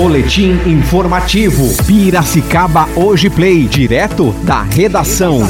Boletim informativo. Piracicaba Hoje Play, direto da redação.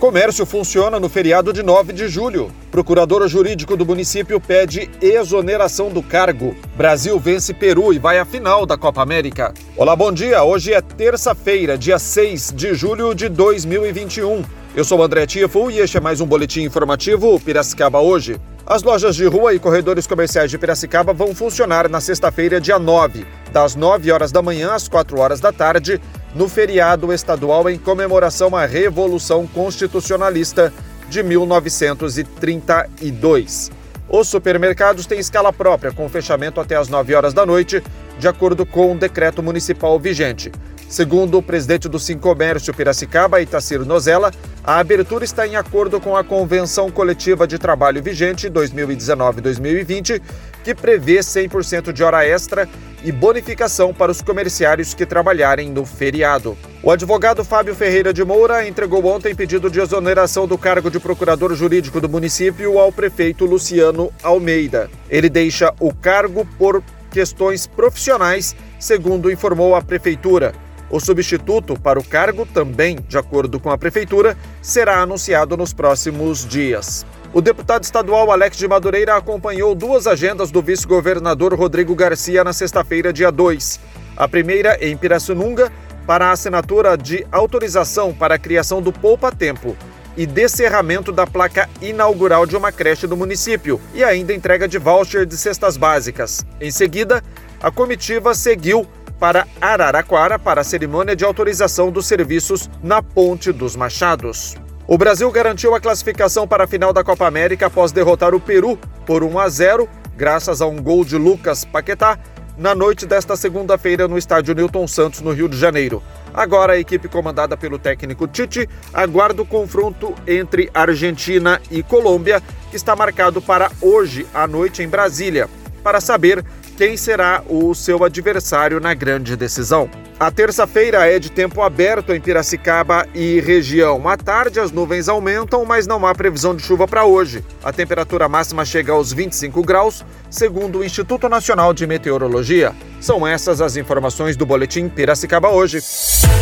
Comércio funciona no feriado de 9 de julho. Procurador jurídico do município pede exoneração do cargo. Brasil vence Peru e vai à final da Copa América. Olá, bom dia. Hoje é terça-feira, dia 6 de julho de 2021. Eu sou André Tifo e este é mais um boletim informativo Piracicaba hoje. As lojas de rua e corredores comerciais de Piracicaba vão funcionar na sexta-feira, dia 9, das 9 horas da manhã às 4 horas da tarde, no feriado estadual em comemoração à Revolução Constitucionalista de 1932. Os supermercados têm escala própria, com fechamento até às 9 horas da noite, de acordo com o decreto municipal vigente. Segundo o presidente do Sim Comércio Piracicaba, Itacir Nozella, a abertura está em acordo com a Convenção Coletiva de Trabalho vigente 2019-2020, que prevê 100% de hora extra e bonificação para os comerciários que trabalharem no feriado. O advogado Fábio Ferreira de Moura entregou ontem pedido de exoneração do cargo de procurador jurídico do município ao prefeito Luciano Almeida. Ele deixa o cargo por questões profissionais, segundo informou a prefeitura. O substituto para o cargo, também de acordo com a Prefeitura, será anunciado nos próximos dias. O deputado estadual Alex de Madureira acompanhou duas agendas do vice-governador Rodrigo Garcia na sexta-feira, dia 2. A primeira em Pirassununga, para a assinatura de autorização para a criação do Poupa Tempo e descerramento da placa inaugural de uma creche do município e ainda entrega de voucher de cestas básicas. Em seguida, a comitiva seguiu para Araraquara para a cerimônia de autorização dos serviços na Ponte dos Machados. O Brasil garantiu a classificação para a final da Copa América após derrotar o Peru por 1 a 0, graças a um gol de Lucas Paquetá, na noite desta segunda-feira no estádio Newton Santos, no Rio de Janeiro. Agora a equipe comandada pelo técnico Tite aguarda o confronto entre Argentina e Colômbia, que está marcado para hoje à noite em Brasília, para saber quem será o seu adversário na grande decisão. A terça-feira é de tempo aberto em Piracicaba e região. À tarde, as nuvens aumentam, mas não há previsão de chuva para hoje. A temperatura máxima chega aos 25 graus, segundo o Instituto Nacional de Meteorologia. São essas as informações do Boletim Piracicaba hoje.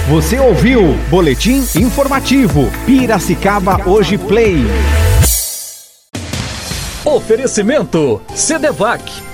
Você ouviu Boletim Informativo Piracicaba Hoje Play. Oferecimento Cedevac